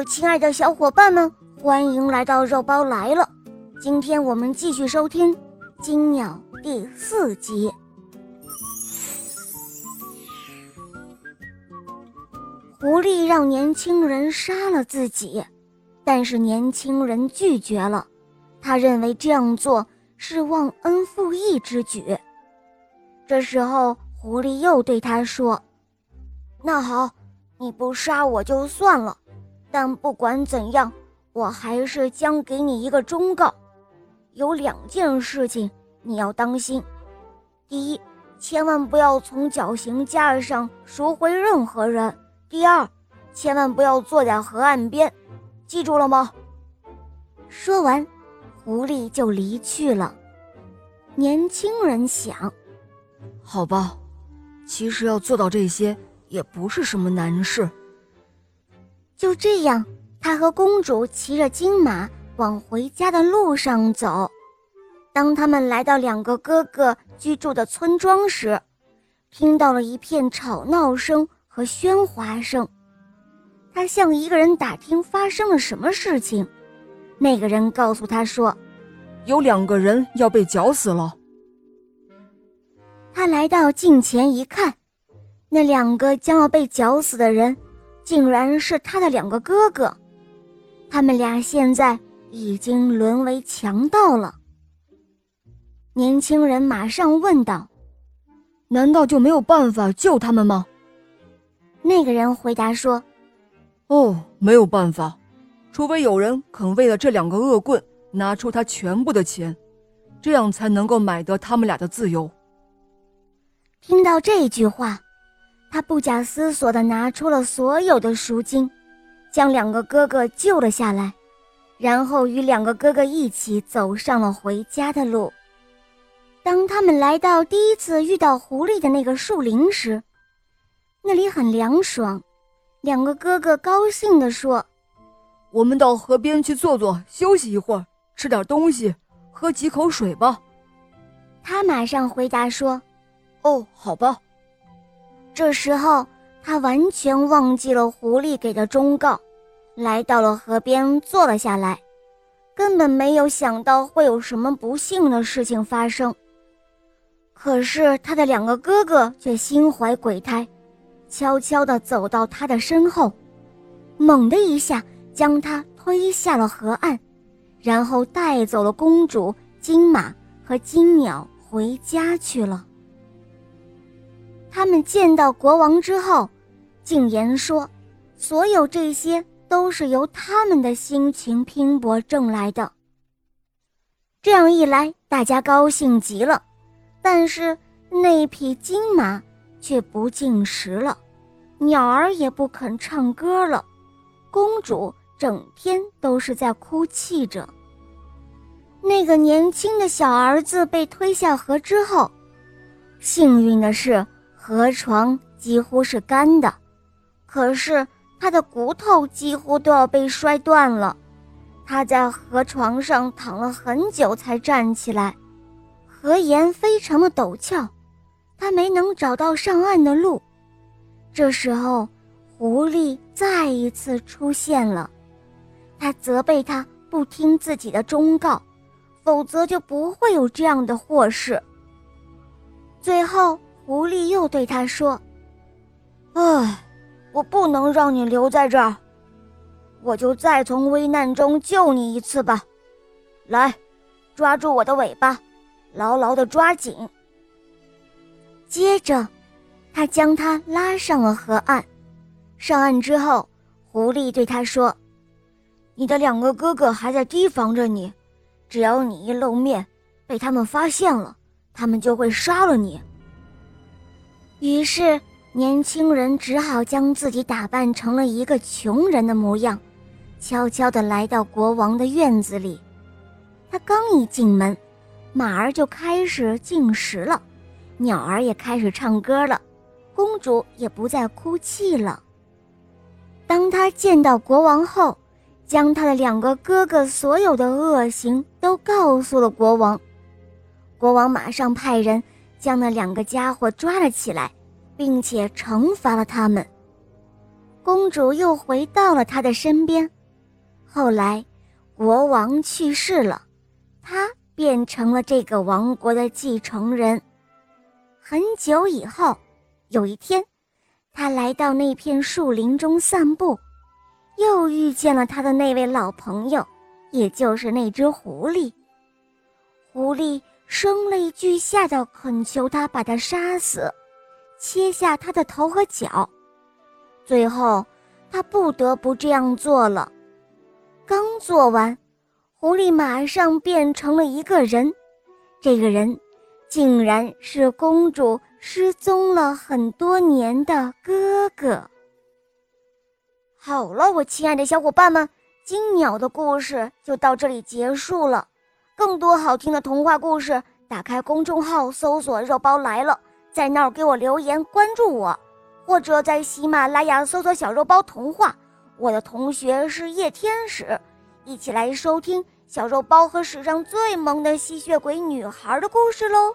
我亲爱的小伙伴们，欢迎来到肉包来了。今天我们继续收听《金鸟》第四集。狐狸让年轻人杀了自己，但是年轻人拒绝了，他认为这样做是忘恩负义之举。这时候，狐狸又对他说：“那好，你不杀我就算了。”但不管怎样，我还是将给你一个忠告：有两件事情你要当心。第一，千万不要从绞刑架上赎回任何人；第二，千万不要坐在河岸边，记住了吗？说完，狐狸就离去了。年轻人想：好吧，其实要做到这些也不是什么难事。就这样，他和公主骑着金马往回家的路上走。当他们来到两个哥哥居住的村庄时，听到了一片吵闹声和喧哗声。他向一个人打听发生了什么事情，那个人告诉他说：“有两个人要被绞死了。”他来到近前一看，那两个将要被绞死的人。竟然是他的两个哥哥，他们俩现在已经沦为强盗了。年轻人马上问道：“难道就没有办法救他们吗？”那个人回答说：“哦，没有办法，除非有人肯为了这两个恶棍拿出他全部的钱，这样才能够买得他们俩的自由。”听到这句话。他不假思索地拿出了所有的赎金，将两个哥哥救了下来，然后与两个哥哥一起走上了回家的路。当他们来到第一次遇到狐狸的那个树林时，那里很凉爽。两个哥哥高兴地说：“我们到河边去坐坐，休息一会儿，吃点东西，喝几口水吧。”他马上回答说：“哦，好吧。”这时候，他完全忘记了狐狸给的忠告，来到了河边坐了下来，根本没有想到会有什么不幸的事情发生。可是他的两个哥哥却心怀鬼胎，悄悄地走到他的身后，猛地一下将他推下了河岸，然后带走了公主、金马和金鸟回家去了。他们见到国王之后，竟言说：“所有这些都是由他们的辛勤拼搏挣来的。”这样一来，大家高兴极了。但是那匹金马却不进食了，鸟儿也不肯唱歌了，公主整天都是在哭泣着。那个年轻的小儿子被推下河之后，幸运的是。河床几乎是干的，可是他的骨头几乎都要被摔断了。他在河床上躺了很久才站起来，河沿非常的陡峭，他没能找到上岸的路。这时候，狐狸再一次出现了，他责备他不听自己的忠告，否则就不会有这样的祸事。最后。狐狸又对他说：“唉，我不能让你留在这儿，我就再从危难中救你一次吧。来，抓住我的尾巴，牢牢的抓紧。”接着，他将他拉上了河岸。上岸之后，狐狸对他说：“你的两个哥哥还在提防着你，只要你一露面，被他们发现了，他们就会杀了你。”于是，年轻人只好将自己打扮成了一个穷人的模样，悄悄地来到国王的院子里。他刚一进门，马儿就开始进食了，鸟儿也开始唱歌了，公主也不再哭泣了。当他见到国王后，将他的两个哥哥所有的恶行都告诉了国王。国王马上派人。将那两个家伙抓了起来，并且惩罚了他们。公主又回到了他的身边。后来，国王去世了，他变成了这个王国的继承人。很久以后，有一天，他来到那片树林中散步，又遇见了他的那位老朋友，也就是那只狐狸。狐狸声泪俱下的恳求他把他杀死，切下他的头和脚。最后，他不得不这样做了。刚做完，狐狸马上变成了一个人。这个人，竟然是公主失踪了很多年的哥哥。好了，我亲爱的小伙伴们，金鸟的故事就到这里结束了。更多好听的童话故事，打开公众号搜索“肉包来了”，在那儿给我留言关注我，或者在喜马拉雅搜索“小肉包童话”。我的同学是夜天使，一起来收听小肉包和史上最萌的吸血鬼女孩的故事喽！